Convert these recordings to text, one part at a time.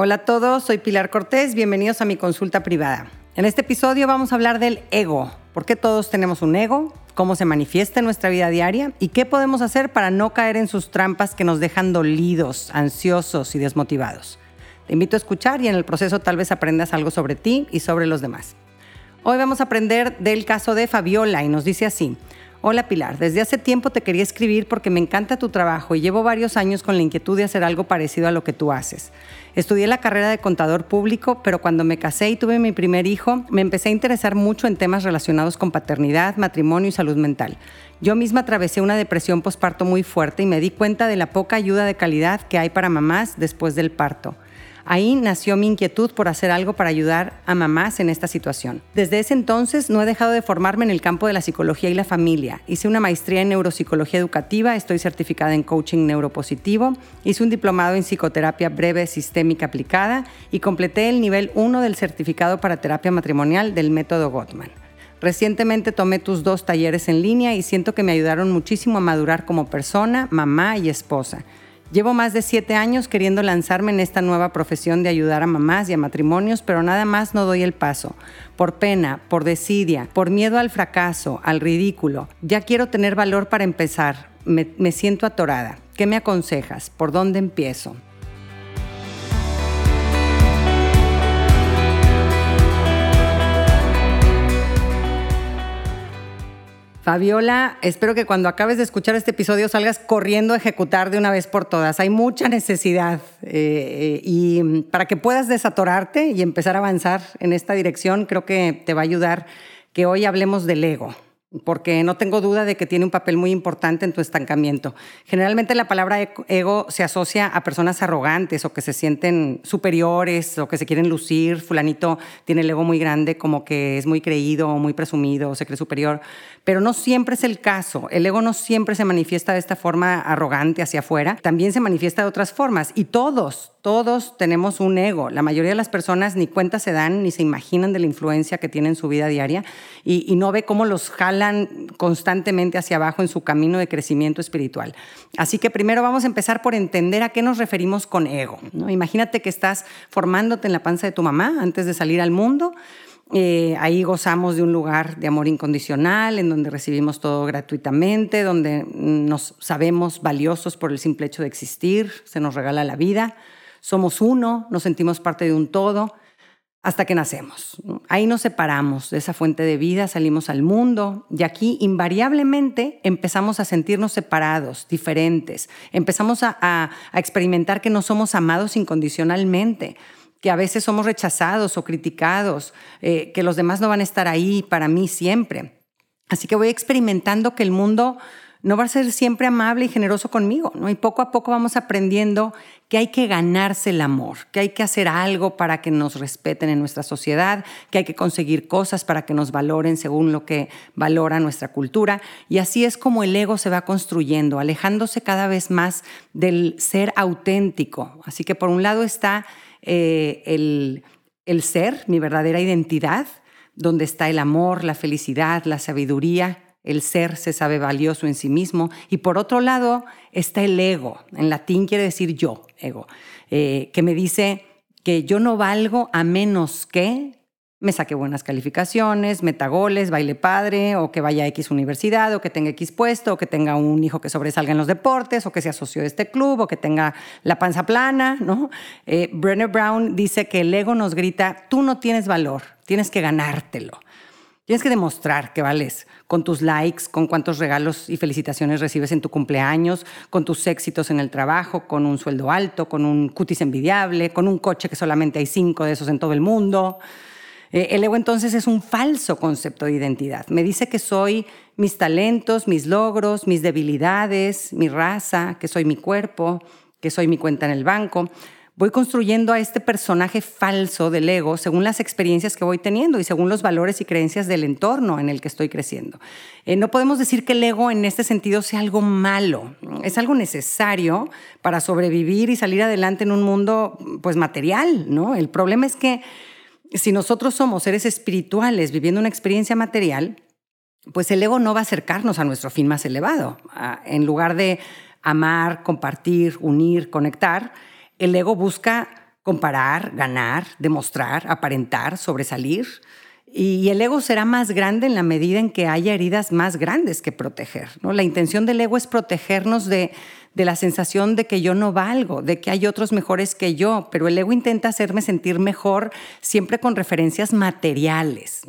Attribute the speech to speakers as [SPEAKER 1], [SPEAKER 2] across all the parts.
[SPEAKER 1] Hola a todos, soy Pilar Cortés, bienvenidos a mi consulta privada. En este episodio vamos a hablar del ego, por qué todos tenemos un ego, cómo se manifiesta en nuestra vida diaria y qué podemos hacer para no caer en sus trampas que nos dejan dolidos, ansiosos y desmotivados. Te invito a escuchar y en el proceso tal vez aprendas algo sobre ti y sobre los demás. Hoy vamos a aprender del caso de Fabiola y nos dice así. Hola Pilar, desde hace tiempo te quería escribir porque me encanta tu trabajo y llevo varios años con la inquietud de hacer algo parecido a lo que tú haces. Estudié la carrera de contador público, pero cuando me casé y tuve mi primer hijo, me empecé a interesar mucho en temas relacionados con paternidad, matrimonio y salud mental. Yo misma atravesé una depresión postparto muy fuerte y me di cuenta de la poca ayuda de calidad que hay para mamás después del parto. Ahí nació mi inquietud por hacer algo para ayudar a mamás en esta situación. Desde ese entonces no he dejado de formarme en el campo de la psicología y la familia. Hice una maestría en neuropsicología educativa, estoy certificada en coaching neuropositivo, hice un diplomado en psicoterapia breve sistémica aplicada y completé el nivel 1 del certificado para terapia matrimonial del método Gottman. Recientemente tomé tus dos talleres en línea y siento que me ayudaron muchísimo a madurar como persona, mamá y esposa. Llevo más de siete años queriendo lanzarme en esta nueva profesión de ayudar a mamás y a matrimonios, pero nada más no doy el paso. Por pena, por desidia, por miedo al fracaso, al ridículo. Ya quiero tener valor para empezar. Me, siento atorada. ¿Qué me aconsejas? ¿Por dónde empiezo? Fabiola, espero que cuando acabes de escuchar este episodio salgas corriendo a ejecutar de una vez por todas. Hay mucha necesidad eh, y para que puedas desatorarte y empezar a avanzar en esta dirección, creo que te va a ayudar que hoy hablemos del ego porque no tengo duda de que tiene un papel muy importante en tu estancamiento. Generalmente la palabra ego se asocia a personas arrogantes o que se sienten superiores o que se quieren lucir. Fulanito tiene el ego muy grande, como que es muy creído o muy presumido o se cree superior. Pero no siempre es el caso. El ego no siempre se manifiesta de esta forma arrogante hacia afuera. También se manifiesta de otras formas. Y todos, todos tenemos un ego. La mayoría de las personas ni cuenta se dan ni se imaginan de la influencia que tienen en su vida diaria y, no ve cómo los jalan constantemente hacia abajo en su camino de crecimiento espiritual. Así que primero vamos a empezar por entender a qué nos referimos con ego. ¿no? Imagínate que estás formándote en la panza de tu mamá antes de salir al mundo eh, ahí gozamos de un lugar de amor incondicional, en donde recibimos todo gratuitamente, donde nos sabemos valiosos por el simple hecho de existir, se nos regala la vida, somos uno, nos sentimos parte de un todo, hasta que nacemos. Ahí nos separamos de esa fuente de vida, salimos al mundo y aquí invariablemente empezamos a sentirnos separados, diferentes, empezamos a experimentar que no somos amados incondicionalmente que a veces somos rechazados o criticados, eh, que los demás no van a estar ahí para mí siempre. Así que voy experimentando que el mundo no va a ser siempre amable y generoso conmigo, ¿no? Y poco a poco vamos aprendiendo que hay que ganarse el amor, que hay que hacer algo para que nos respeten en nuestra sociedad, que hay que conseguir cosas para que nos valoren según lo que valora nuestra cultura. Y así es como el ego se va construyendo, alejándose cada vez más del ser auténtico. Así que por un lado está eh, el, el ser, mi verdadera identidad, donde está el amor, la felicidad, la sabiduría, el ser se sabe valioso en sí mismo. Y por otro lado está el ego, en latín quiere decir yo, ego, eh, que me dice que yo no valgo a menos que me saque buenas calificaciones, meta goles, baile padre, o que vaya a X universidad, o que tenga X puesto, o que tenga un hijo que sobresalga en los deportes, o que sea socio de este club, o que tenga la panza plana, ¿no? Eh, Brenner Brown dice que el ego nos grita, tú no tienes valor, tienes que ganártelo. Tienes que demostrar que vales con tus likes, con cuántos regalos y felicitaciones recibes en tu cumpleaños, con tus éxitos en el trabajo, con un sueldo alto, con un cutis envidiable, con un coche que solamente hay cinco de esos en todo el mundo. Eh, el ego entonces es un falso concepto de identidad. Me dice que soy mis talentos, mis logros, mis debilidades, mi raza, que soy mi cuerpo, que soy mi cuenta en el banco. Voy construyendo a este personaje falso del ego según las experiencias que voy teniendo y según los valores y creencias del entorno en el que estoy creciendo. Eh, no podemos decir que el ego en este sentido sea algo malo, es algo necesario para sobrevivir y salir adelante en un mundo pues material, ¿no? El problema es que si nosotros somos seres espirituales viviendo una experiencia material, pues el ego no va a acercarnos a nuestro fin más elevado. En lugar de amar, compartir, unir, conectar, el ego busca comparar, ganar, demostrar, aparentar, sobresalir. Y el ego será más grande en la medida en que haya heridas más grandes que proteger. ¿no? La intención del ego es protegernos de, de la sensación de que yo no valgo, de que hay otros mejores que yo, pero el ego intenta hacerme sentir mejor siempre con referencias materiales.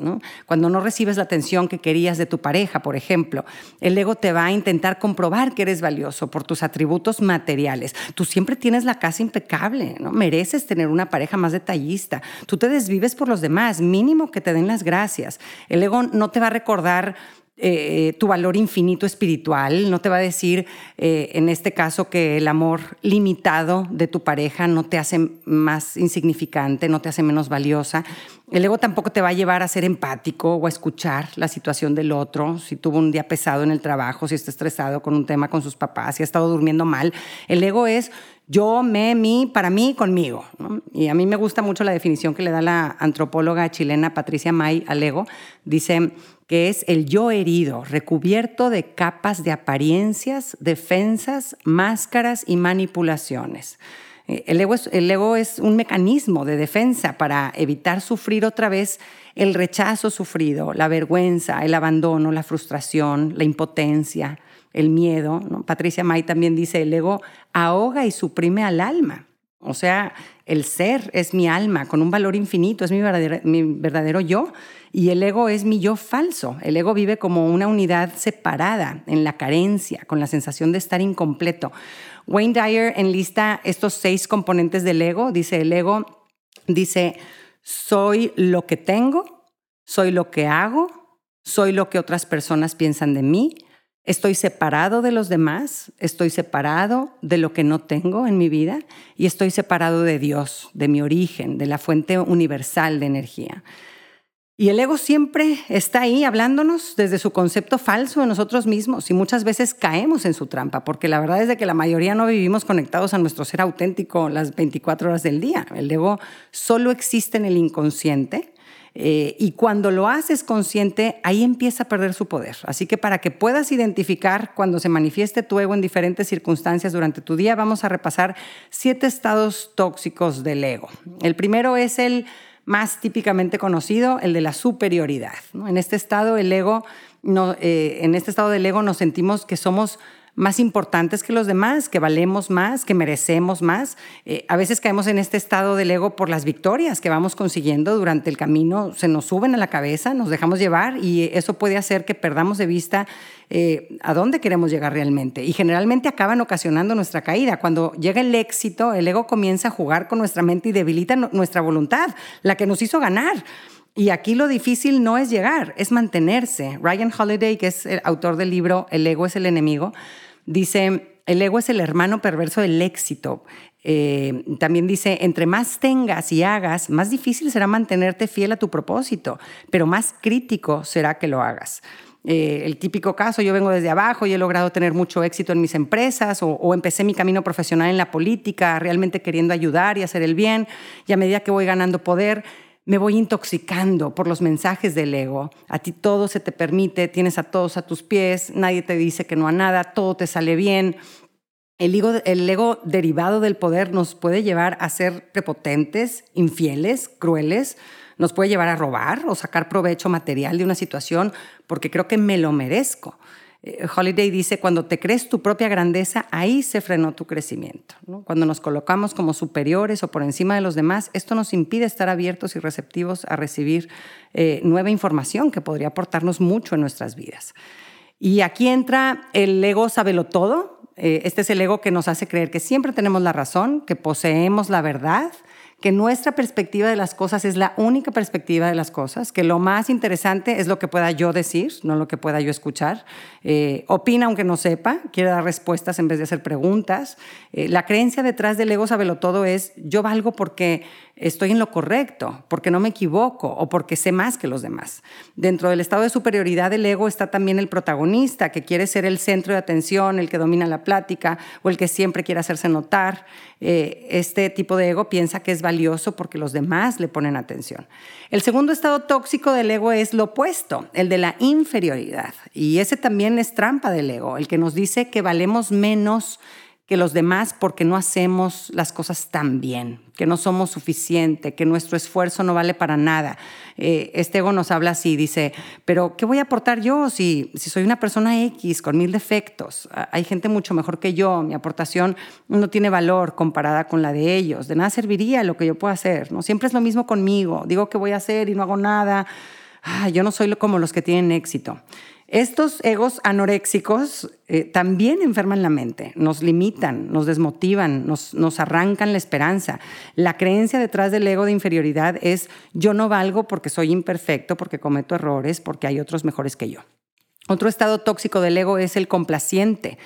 [SPEAKER 1] Cuando no recibes la atención que querías de tu pareja, por ejemplo, el ego te va a intentar comprobar que eres valioso por tus atributos materiales. Tú siempre tienes la casa impecable, ¿no? mereces tener una pareja más detallista, tú te desvives por los demás, mínimo que te den las gracias. El ego no te va a recordar eh, tu valor infinito espiritual, no te va a decir, eh, en este caso, que el amor limitado de tu pareja no te hace más insignificante, no te hace menos valiosa. El ego tampoco te va a llevar a ser empático o a escuchar la situación del otro, si tuvo un día pesado en el trabajo, si está estresado con un tema con sus papás, si ha estado durmiendo mal. El ego es yo, me, mí, para mí, conmigo. Y a mí me gusta mucho la definición que le da la antropóloga chilena Patricia May al ego. Dice, que es el yo herido, recubierto de capas de apariencias, defensas, máscaras y manipulaciones. Eh, el ego, es, el ego, es, un mecanismo de defensa para evitar sufrir otra vez el rechazo sufrido, la vergüenza, el abandono, la frustración, la impotencia, el miedo. Patricia May también dice, el ego ahoga y suprime al alma. O sea, el ser es mi alma con un valor infinito, es mi verdadero, yo, y el ego es mi yo falso. El ego vive como una unidad separada, en la carencia, con la sensación de estar incompleto. Wayne Dyer enlista estos seis componentes del ego. Dice, el ego dice, soy lo que tengo, soy lo que hago, soy lo que otras personas piensan de mí, Estoy separado de los demás, estoy separado de lo que no tengo en mi vida y estoy separado de Dios, de mi origen, de la fuente universal de energía. Y el ego siempre está ahí hablándonos desde su concepto falso de nosotros mismos y muchas veces caemos en su trampa, porque la verdad es de que la mayoría no vivimos conectados a nuestro ser auténtico las 24 horas del día. El ego solo existe en el inconsciente eh, y cuando lo haces consciente, ahí empieza a perder su poder. Así que para que puedas identificar cuando se manifieste tu ego en diferentes circunstancias durante tu día, vamos a repasar siete estados tóxicos del ego. El primero es el más típicamente conocido, el de la superioridad. En este estado, el ego, eh, en este estado del ego nos sentimos que somos más importantes que los demás, que valemos más, que merecemos más. Eh, a veces caemos en este estado del ego por las victorias que vamos consiguiendo durante el camino, se nos suben a la cabeza, nos dejamos llevar y eso puede hacer que perdamos de vista eh, a dónde queremos llegar realmente. Y generalmente acaban ocasionando nuestra caída. Cuando llega el éxito, el ego comienza a jugar con nuestra mente y debilita nuestra voluntad, la que nos hizo ganar. Y aquí lo difícil no es llegar, es mantenerse. Ryan Holiday, que es el autor del libro El ego es el enemigo, Dice, el ego es el hermano perverso del éxito. Eh, también dice, entre más tengas y hagas, más difícil será mantenerte fiel a tu propósito, pero más crítico será que lo hagas. Eh, el típico caso, yo vengo desde abajo y he logrado tener mucho éxito en mis empresas o, o, empecé mi camino profesional en la política, realmente queriendo ayudar y hacer el bien, y a medida que voy ganando poder, me voy intoxicando por los mensajes del ego. A ti todo se te permite, tienes a todos a tus pies, nadie te dice que no a nada, todo te sale bien. El ego, derivado del poder nos puede llevar a ser prepotentes, infieles, crueles, nos puede llevar a robar o sacar provecho material de una situación porque creo que me lo merezco. Eh, Holiday dice, cuando te crees tu propia grandeza, ahí se frenó tu crecimiento. Cuando nos colocamos como superiores o por encima de los demás, esto nos impide estar abiertos y receptivos a recibir eh, nueva información que podría aportarnos mucho en nuestras vidas. Y aquí entra el ego sabelo todo. Eh, este es el ego que nos hace creer que siempre tenemos la razón, que poseemos la verdad, que nuestra perspectiva de las cosas es la única perspectiva de las cosas, que lo más interesante es lo que pueda yo decir, no lo que pueda yo escuchar. Eh, opina aunque no sepa, quiere dar respuestas en vez de hacer preguntas. Eh, la creencia detrás del ego sabelo todo es yo valgo porque estoy en lo correcto, porque no me equivoco o porque sé más que los demás. Dentro del estado de superioridad del ego está también el protagonista, que quiere ser el centro de atención, el que domina la plática o el que siempre quiere hacerse notar. Eh, este tipo de ego piensa que es valioso porque los demás le ponen atención. El segundo estado tóxico del ego es lo opuesto, el de la inferioridad. Y ese también es trampa del ego, el que nos dice que valemos menos que los demás porque no hacemos las cosas tan bien, que no somos suficiente, que nuestro esfuerzo no vale para nada. Eh, este ego nos habla así, dice, pero ¿qué voy a aportar yo si, si soy una persona X con mil defectos? Hay gente mucho mejor que yo, mi aportación no tiene valor comparada con la de ellos, de nada serviría lo que yo puedo hacer, ¿no? Siempre es lo mismo conmigo, digo que voy a hacer y no hago nada, yo no soy como los que tienen éxito. Estos egos anoréxicos eh, también enferman la mente, nos limitan, nos desmotivan, nos, nos arrancan la esperanza. La creencia detrás del ego de inferioridad es yo no valgo porque soy imperfecto, porque cometo errores, porque hay otros mejores que yo. Otro estado tóxico del ego es el complaciente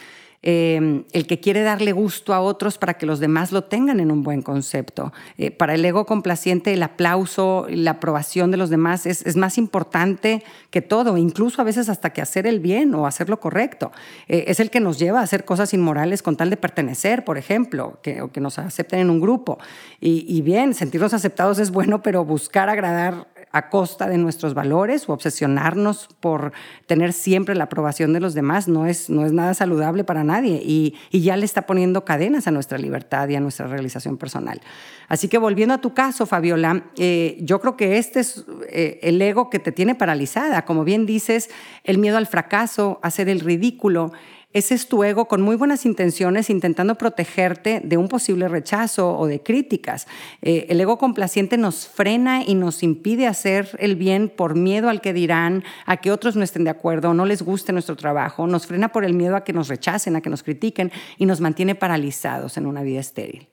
[SPEAKER 1] Em, el que quiere darle gusto a otros para que los demás lo tengan en un buen concepto. Eh, para el ego complaciente, el aplauso, la aprobación de los demás es, más importante que todo, incluso a veces hasta que hacer el bien o hacer lo correcto. Eh, es el que nos lleva a hacer cosas inmorales con tal de pertenecer, por ejemplo, o que nos acepten en un grupo. Y, y bien, sentirnos aceptados es bueno, pero buscar agradar a costa de nuestros valores o obsesionarnos por tener siempre la aprobación de los demás no es, no es nada saludable para nadie y, ya le está poniendo cadenas a nuestra libertad y a nuestra realización personal. Así que volviendo a tu caso, Fabiola, eh, yo creo que este es eh, el ego que te tiene paralizada. Como bien dices, el miedo al fracaso, hacer el ridículo, ese es tu ego con muy buenas intenciones intentando protegerte de un posible rechazo o de críticas. Eh, el ego complaciente nos frena y nos impide hacer el bien por miedo al que dirán, a que otros no estén de acuerdo, no les guste nuestro trabajo, nos frena por el miedo a que nos rechacen, a que nos critiquen y nos mantiene paralizados en una vida estéril.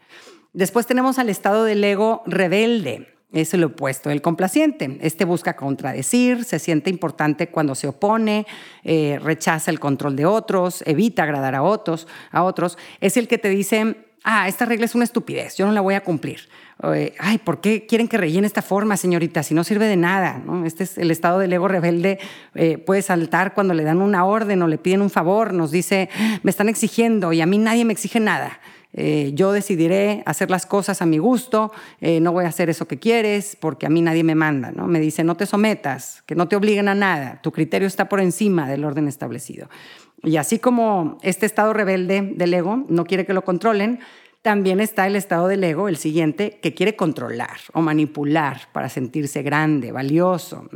[SPEAKER 1] Después tenemos al estado del ego rebelde es el opuesto, el complaciente. Este busca contradecir, se siente importante cuando se opone, eh, rechaza el control de otros, evita agradar a otros. Es el que te dice, ah, esta regla es una estupidez, yo no la voy a cumplir. Ay, ¿por qué quieren que rellene esta forma, señorita? Si no sirve de nada. Este es el estado del ego rebelde. Eh, puede saltar cuando le dan una orden o le piden un favor. Nos dice, me están exigiendo y a mí nadie me exige nada. Eh, yo decidiré hacer las cosas a mi gusto, eh, no voy a hacer eso que quieres porque a mí nadie me manda, ¿no? Me dice, no te sometas, que no te obliguen a nada, tu criterio está por encima del orden establecido. Y así como este estado rebelde del ego no quiere que lo controlen, también está el estado del ego, el siguiente, que quiere controlar o manipular para sentirse grande, valioso.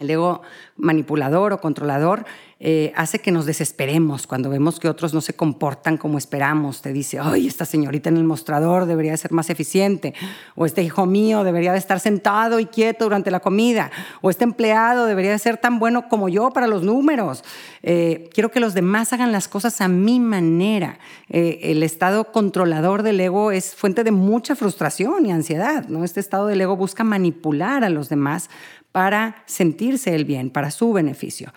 [SPEAKER 1] El ego manipulador o controlador eh, hace que nos desesperemos cuando vemos que otros no se comportan como esperamos. Te dice, ay, esta señorita en el mostrador debería de ser más eficiente, o este hijo mío debería de estar sentado y quieto durante la comida, o este empleado debería de ser tan bueno como yo para los números. Eh, quiero que los demás hagan las cosas a mi manera. Eh, el estado controlador del ego es fuente de mucha frustración y ansiedad. ¿no? Este estado del ego busca manipular a los demás para sentirse el bien, para su beneficio.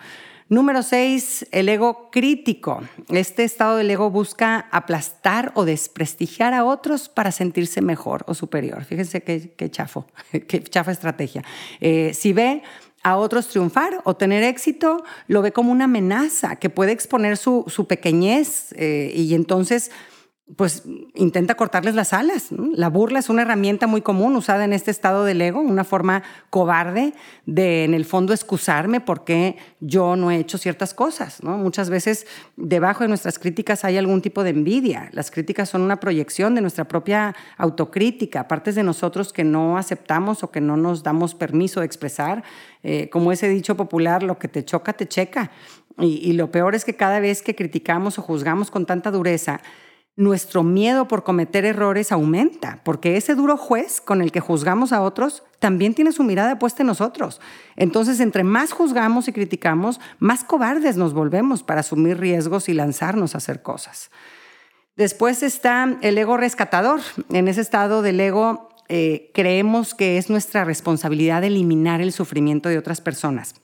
[SPEAKER 1] Número seis, el ego crítico. Este estado del ego busca aplastar o desprestigiar a otros para sentirse mejor o superior. Fíjense qué, chafo, qué chafa estrategia. Eh, si ve a otros triunfar o tener éxito, lo ve como una amenaza que puede exponer su, pequeñez eh, y entonces pues intenta cortarles las alas. La burla es una herramienta muy común usada en este estado del ego, una forma cobarde de, en el fondo, excusarme porque yo no he hecho ciertas cosas. Muchas veces debajo de nuestras críticas hay algún tipo de envidia. Las críticas son una proyección de nuestra propia autocrítica, partes de nosotros que no aceptamos o que no nos damos permiso de expresar. Eh, como ese dicho popular, lo que te choca, te checa. y lo peor es que cada vez que criticamos o juzgamos con tanta dureza, nuestro miedo por cometer errores aumenta, porque ese duro juez con el que juzgamos a otros también tiene su mirada puesta en nosotros. Entonces, entre más juzgamos y criticamos, más cobardes nos volvemos para asumir riesgos y lanzarnos a hacer cosas. Después está el ego rescatador. En ese estado del ego eh, creemos que es nuestra responsabilidad eliminar el sufrimiento de otras personas.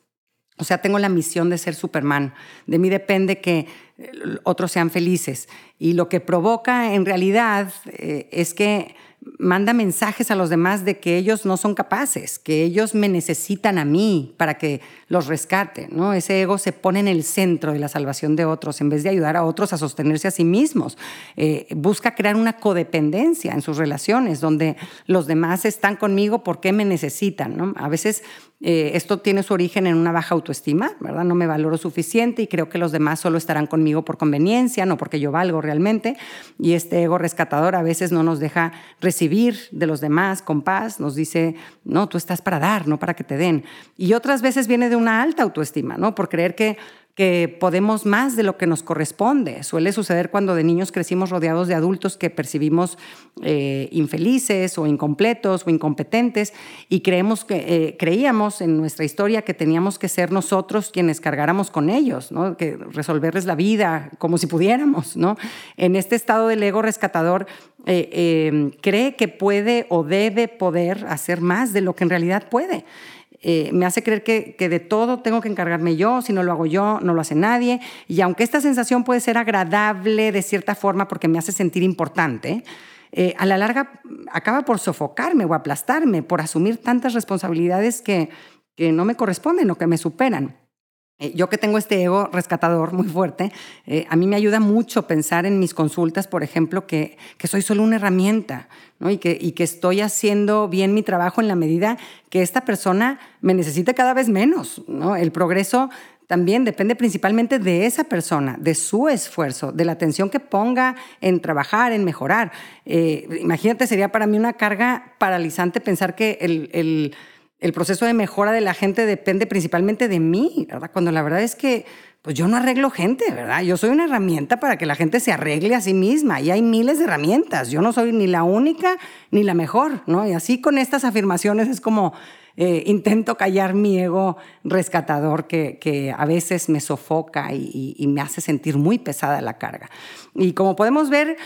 [SPEAKER 1] O sea, tengo la misión de ser Superman. De mí depende que eh, otros sean felices. Y lo que provoca en realidad eh, es que manda mensajes a los demás de que ellos no son capaces, que ellos me necesitan a mí para que los rescate. ¿no? Ese ego se pone en el centro de la salvación de otros en vez de ayudar a otros a sostenerse a sí mismos. Eh, busca crear una codependencia en sus relaciones, donde los demás están conmigo porque me necesitan. A veces Eh, esto tiene su origen en una baja autoestima, ¿verdad? No me valoro suficiente y creo que los demás solo estarán conmigo por conveniencia, no porque yo valgo realmente. Y este ego rescatador a veces no nos deja recibir de los demás con paz, nos dice, no, tú estás para dar, no para que te den. Y otras veces viene de una alta autoestima, ¿no? Por creer que que podemos más de lo que nos corresponde. Suele suceder cuando de niños crecimos rodeados de adultos que percibimos eh, infelices o incompletos o incompetentes y creemos que, eh, creíamos en nuestra historia que teníamos que ser nosotros quienes cargáramos con ellos, ¿no? que resolverles la vida como si pudiéramos. ¿no? En este estado del ego rescatador eh, cree que puede o debe poder hacer más de lo que en realidad puede. Eh, me hace creer que, de todo tengo que encargarme yo, si no lo hago yo, no lo hace nadie. Y aunque esta sensación puede ser agradable de cierta forma porque me hace sentir importante, eh, a la larga acaba por sofocarme o aplastarme, por asumir tantas responsabilidades que, que no me corresponden o que me superan. Eh, yo que tengo este ego rescatador muy fuerte, eh, a mí me ayuda mucho pensar en mis consultas, por ejemplo, que, que soy solo una herramienta ¿no? y, que, y que estoy haciendo bien mi trabajo en la medida que esta persona me necesite cada vez menos. ¿no? El progreso también depende principalmente de esa persona, de su esfuerzo, de la atención que ponga en trabajar, en mejorar. Eh, imagínate, sería para mí una carga paralizante pensar que el el proceso de mejora de la gente depende principalmente de mí, ¿verdad? Cuando la verdad es que pues yo no arreglo gente, ¿verdad? Yo soy una herramienta para que la gente se arregle a sí misma y hay miles de herramientas. Yo no soy ni la única ni la mejor, ¿no? Y así con estas afirmaciones es como eh, intento callar mi ego rescatador que, que a veces me sofoca y, y me hace sentir muy pesada la carga. Y como podemos ver,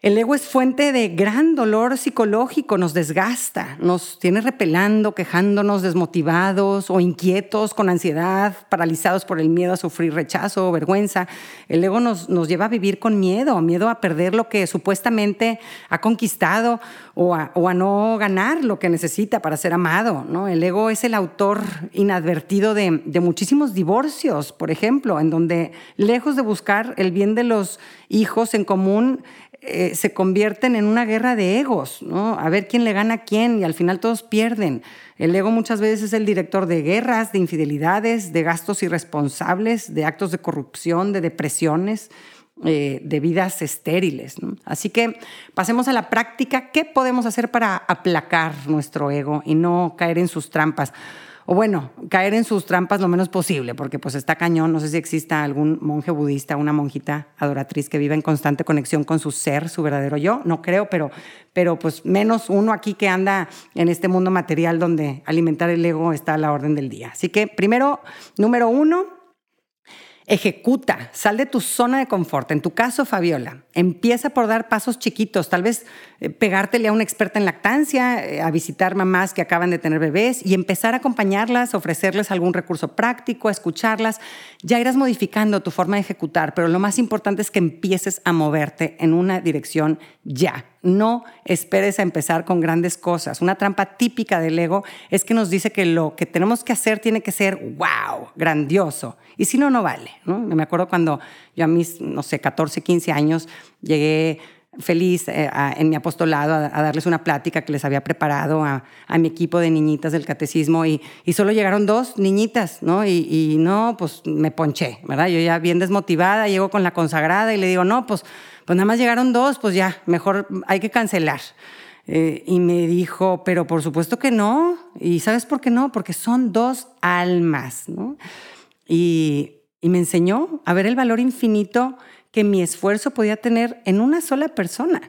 [SPEAKER 1] el ego es fuente de gran dolor psicológico, nos desgasta, nos tiene repelando, quejándonos, desmotivados o inquietos, con ansiedad, paralizados por el miedo a sufrir rechazo o vergüenza. El ego nos, nos lleva a vivir con miedo, miedo a perder lo que supuestamente ha conquistado o a, no ganar lo que necesita para ser amado. ¿no? El ego es el autor inadvertido de, de muchísimos divorcios, por ejemplo, en donde lejos de buscar el bien de los hijos en común, eh, se convierten en una guerra de egos, ¿no? A ver quién le gana a quién y al final todos pierden. El ego muchas veces es el director de guerras, de infidelidades, de gastos irresponsables, de actos de corrupción, de depresiones, eh, de vidas estériles. Así que pasemos a la práctica. ¿Qué podemos hacer para aplacar nuestro ego y no caer en sus trampas? O bueno, caer en sus trampas lo menos posible, porque pues está cañón, no sé si exista algún monje budista, una monjita adoratriz que viva en constante conexión con su ser, su verdadero yo, no creo, pero, pero pues menos uno aquí que anda en este mundo material donde alimentar el ego está a la orden del día. Así que primero, número uno, Ejecuta, sal de tu zona de confort. En tu caso, Fabiola, empieza por dar pasos chiquitos, tal vez eh, pegártele a una experta en lactancia, eh, a visitar mamás que acaban de tener bebés y empezar a acompañarlas, ofrecerles algún recurso práctico, a escucharlas. Ya irás modificando tu forma de ejecutar, pero lo más importante es que empieces a moverte en una dirección ya. No esperes a empezar con grandes cosas. Una trampa típica del ego es que nos dice que lo que tenemos que hacer tiene que ser wow, grandioso. Y si no, no vale. Me acuerdo cuando yo a mis, no sé, 14, 15 años llegué feliz eh, en mi apostolado a, darles una plática que les había preparado a, mi equipo de niñitas del catecismo y, solo llegaron dos niñitas, ¿no? Y, y, no, pues me ponché, ¿verdad? Yo ya bien desmotivada, llego con la consagrada y le digo, no, pues pues nada más llegaron dos, pues ya, mejor hay que cancelar. Eh, y me dijo, pero por supuesto que no. ¿Y sabes por qué no? Porque son dos almas, ¿no? Y, y me enseñó a ver el valor infinito que mi esfuerzo podía tener en una sola persona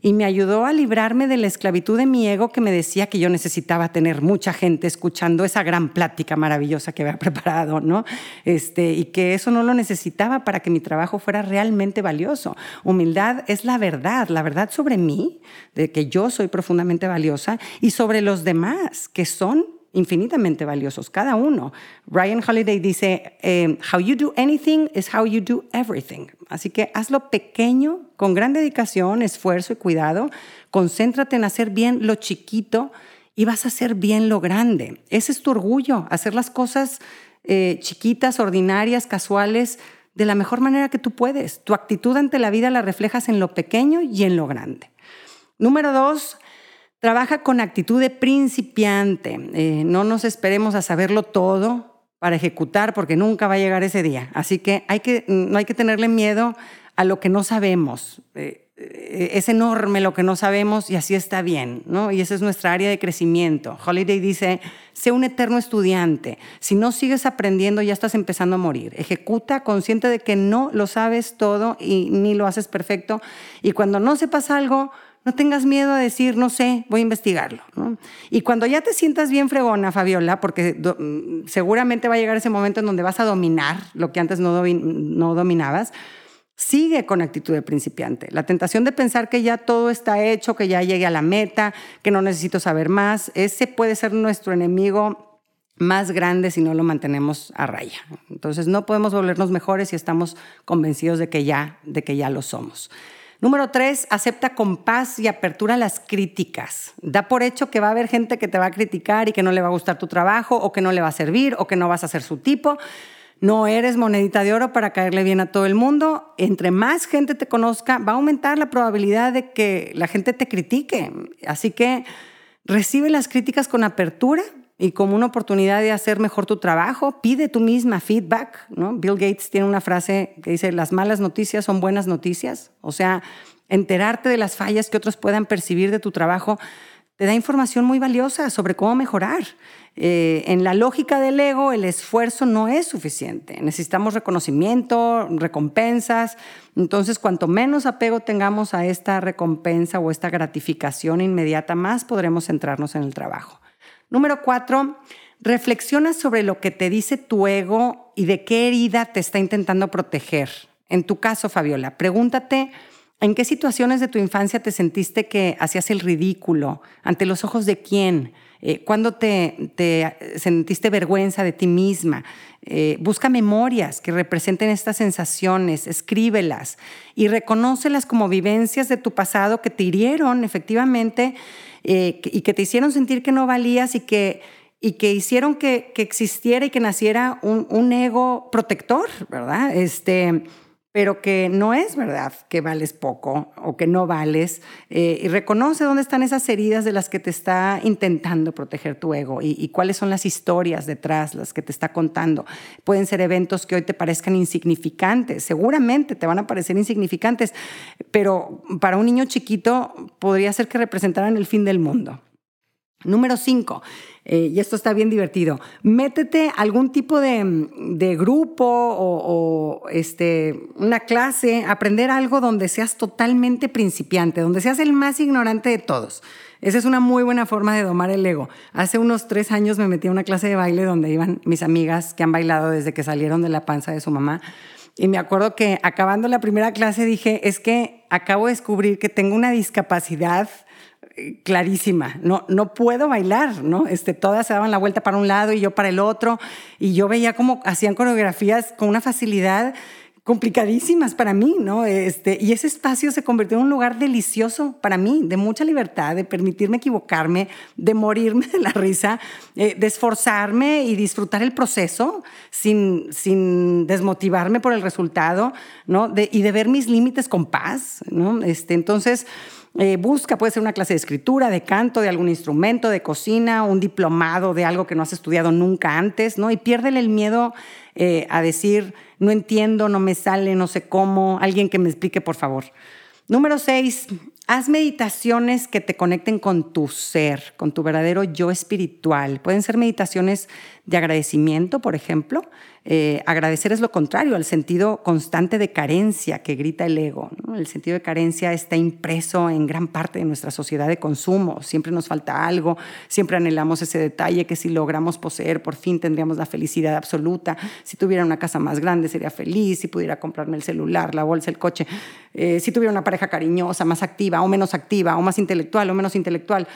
[SPEAKER 1] y me ayudó a librarme de la esclavitud de mi ego que me decía que yo necesitaba tener mucha gente escuchando esa gran plática maravillosa que había preparado, ¿no? Este, y que eso no lo necesitaba para que mi trabajo fuera realmente valioso. Humildad es la verdad, la verdad sobre mí, de que yo soy profundamente valiosa, y sobre los demás, que son infinitamente valiosos, cada uno. Ryan Holiday dice, eh, how you do anything is how you do everything. Así que hazlo pequeño, con gran dedicación, esfuerzo y cuidado. Concéntrate en hacer bien lo chiquito y vas a hacer bien lo grande. Ese es tu orgullo, hacer las cosas eh, chiquitas, ordinarias, casuales, de la mejor manera que tú puedes. Tu actitud ante la vida la reflejas en lo pequeño y en lo grande. Número dos, Trabaja con actitud de principiante. Eh, no nos esperemos a saberlo todo para ejecutar porque nunca va a llegar ese día. Así que, hay que no hay que tenerle miedo a lo que no sabemos. Eh, eh, es enorme lo que no sabemos y así está bien, ¿no? Y esa es nuestra área de crecimiento. Holiday dice, sé un eterno estudiante. Si no sigues aprendiendo, ya estás empezando a morir. Ejecuta consciente de que no lo sabes todo y ni lo haces perfecto. Y cuando no sepas algo, no tengas miedo a decir, no sé, voy a investigarlo. Y cuando ya te sientas bien fregona, Fabiola, porque mm, seguramente va a llegar ese momento en donde vas a dominar lo que antes no, no dominabas, sigue con actitud de principiante. La tentación de pensar que ya todo está hecho, que ya llegue a la meta, que no necesito saber más, ese puede ser nuestro enemigo más grande si no lo mantenemos a raya. Entonces no podemos volvernos mejores si estamos convencidos de que ya, de que ya lo somos. Número tres, acepta con paz y apertura las críticas. Da por hecho que va a haber gente que te va a criticar y que no le va a gustar tu trabajo o que no le va a servir o que no vas a ser su tipo. No eres monedita de oro para caerle bien a todo el mundo. Entre más gente te conozca, va a aumentar la probabilidad de que la gente te critique. Así que recibe las críticas con apertura y como una oportunidad de hacer mejor tu trabajo. Pide tú misma feedback. Bill Gates tiene una frase que dice, las malas noticias son buenas noticias. O sea, enterarte de las fallas que otros puedan percibir de tu trabajo te da información muy valiosa sobre cómo mejorar. Eh, en la lógica del ego, el esfuerzo no es suficiente. Necesitamos reconocimiento, recompensas. Entonces, cuanto menos apego tengamos a esta recompensa o esta gratificación inmediata, más podremos centrarnos en el trabajo. Número cuatro, reflexiona sobre lo que te dice tu ego y de qué herida te está intentando proteger. En tu caso, Fabiola, pregúntate ¿En qué situaciones de tu infancia te sentiste que hacías el ridículo? ¿Ante los ojos de quién? Eh, ¿Cuándo te, sentiste vergüenza de ti misma? Eh, busca memorias que representen estas sensaciones, escríbelas y reconócelas como vivencias de tu pasado que te hirieron efectivamente eh, y que te hicieron sentir que no valías y que, y que hicieron que, que existiera y que naciera un, un ego protector, ¿verdad? Este, pero que no es verdad que vales poco o que no vales. Eh, y reconoce dónde están esas heridas de las que te está intentando proteger tu ego y, y, cuáles son las historias detrás, las que te está contando. Pueden ser eventos que hoy te parezcan insignificantes, seguramente te van a parecer insignificantes, pero para un niño chiquito podría ser que representaran el fin del mundo. Número cinco, eh, y esto está bien divertido, métete algún tipo de, grupo o, este, una clase, aprender algo donde seas totalmente principiante, donde seas el más ignorante de todos. Esa es una muy buena forma de domar el ego. Hace unos tres años me metí a una clase de baile donde iban mis amigas que han bailado desde que salieron de la panza de su mamá. Y me acuerdo que acabando la primera clase dije, es que acabo de descubrir que tengo una discapacidad clarísima, no, no puedo bailar, ¿no? Este, todas se daban la vuelta para un lado y yo para el otro, y yo veía cómo hacían coreografías con una facilidad complicadísimas para mí, ¿no? Este, y ese espacio se convirtió en un lugar delicioso para mí, de mucha libertad, de permitirme equivocarme, de morirme de la risa, eh, de esforzarme y disfrutar el proceso sin, sin desmotivarme por el resultado, ¿no? De, y de ver mis límites con paz, ¿no? Este, entonces, eh, busca, puede ser una clase de escritura, de canto, de algún instrumento, de cocina, un diplomado de algo que no has estudiado nunca antes, ¿no? Y piérdele el miedo eh, a decir, no entiendo, no me sale, no sé cómo, alguien que me explique, por favor. Número seis, haz meditaciones que te conecten con tu ser, con tu verdadero yo espiritual. Pueden ser meditaciones de agradecimiento, por ejemplo, eh, agradecer es lo contrario al sentido constante de carencia que grita el ego. El sentido de carencia está impreso en gran parte de nuestra sociedad de consumo. Siempre nos falta algo, siempre anhelamos ese detalle que si logramos poseer, por fin tendríamos la felicidad absoluta. Si tuviera una casa más grande, sería feliz. Si pudiera comprarme el celular, la bolsa, el coche. Eh, si tuviera una pareja cariñosa, más activa o menos activa, o más intelectual o menos intelectual.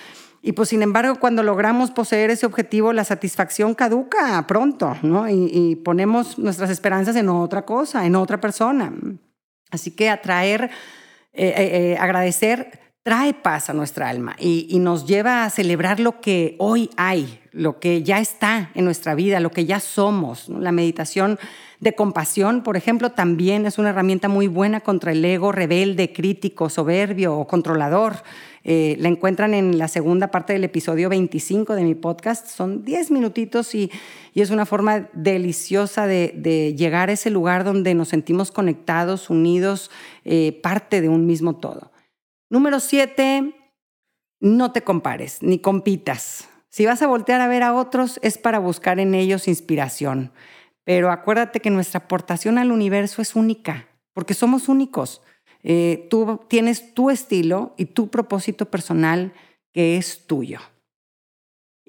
[SPEAKER 1] Y pues sin embargo, cuando logramos poseer ese objetivo, la satisfacción caduca pronto, ¿no? Y, ponemos nuestras esperanzas en otra cosa, en otra persona. Así que atraer, eh, eh, eh, agradecer trae paz a nuestra alma y, nos lleva a celebrar lo que hoy hay, lo que ya está en nuestra vida, lo que ya somos. La meditación de compasión, por ejemplo, también es una herramienta muy buena contra el ego rebelde, crítico, soberbio o controlador. Eh, la encuentran en la segunda parte del episodio 25 de mi podcast. Son 10 minutitos y, es una forma deliciosa de, llegar a ese lugar donde nos sentimos conectados, unidos, eh, parte de un mismo todo. Número siete, no te compares ni compitas. Si vas a voltear a ver a otros es para buscar en ellos inspiración. Pero acuérdate que nuestra aportación al universo es única, porque somos únicos. Eh, tú tienes tu estilo y tu propósito personal que es tuyo.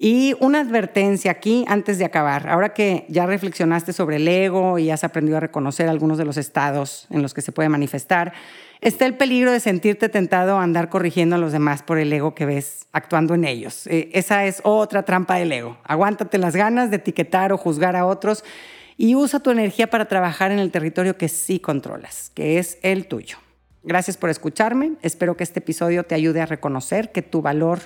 [SPEAKER 1] Y una advertencia aquí antes de acabar. Ahora que ya reflexionaste sobre el ego y has aprendido a reconocer algunos de los estados en los que se puede manifestar, está el peligro de sentirte tentado a andar corrigiendo a los demás por el ego que ves actuando en ellos. Eh, esa es otra trampa del ego. Aguántate las ganas de etiquetar o juzgar a otros y usa tu energía para trabajar en el territorio que sí controlas, que es el tuyo. Gracias por escucharme. Espero que este episodio te ayude a reconocer que tu valor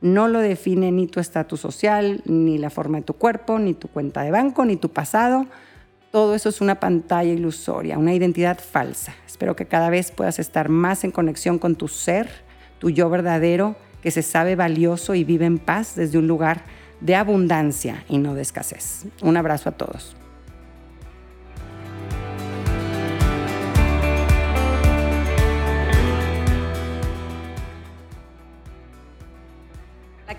[SPEAKER 1] no lo define ni tu estatus social, ni la forma de tu cuerpo, ni tu cuenta de banco, ni tu pasado. Todo eso es una pantalla ilusoria, una identidad falsa. Espero que cada vez puedas estar más en conexión con tu ser, tu yo verdadero, que se sabe valioso y vive en paz desde un lugar de abundancia y no de escasez. Un abrazo a todos.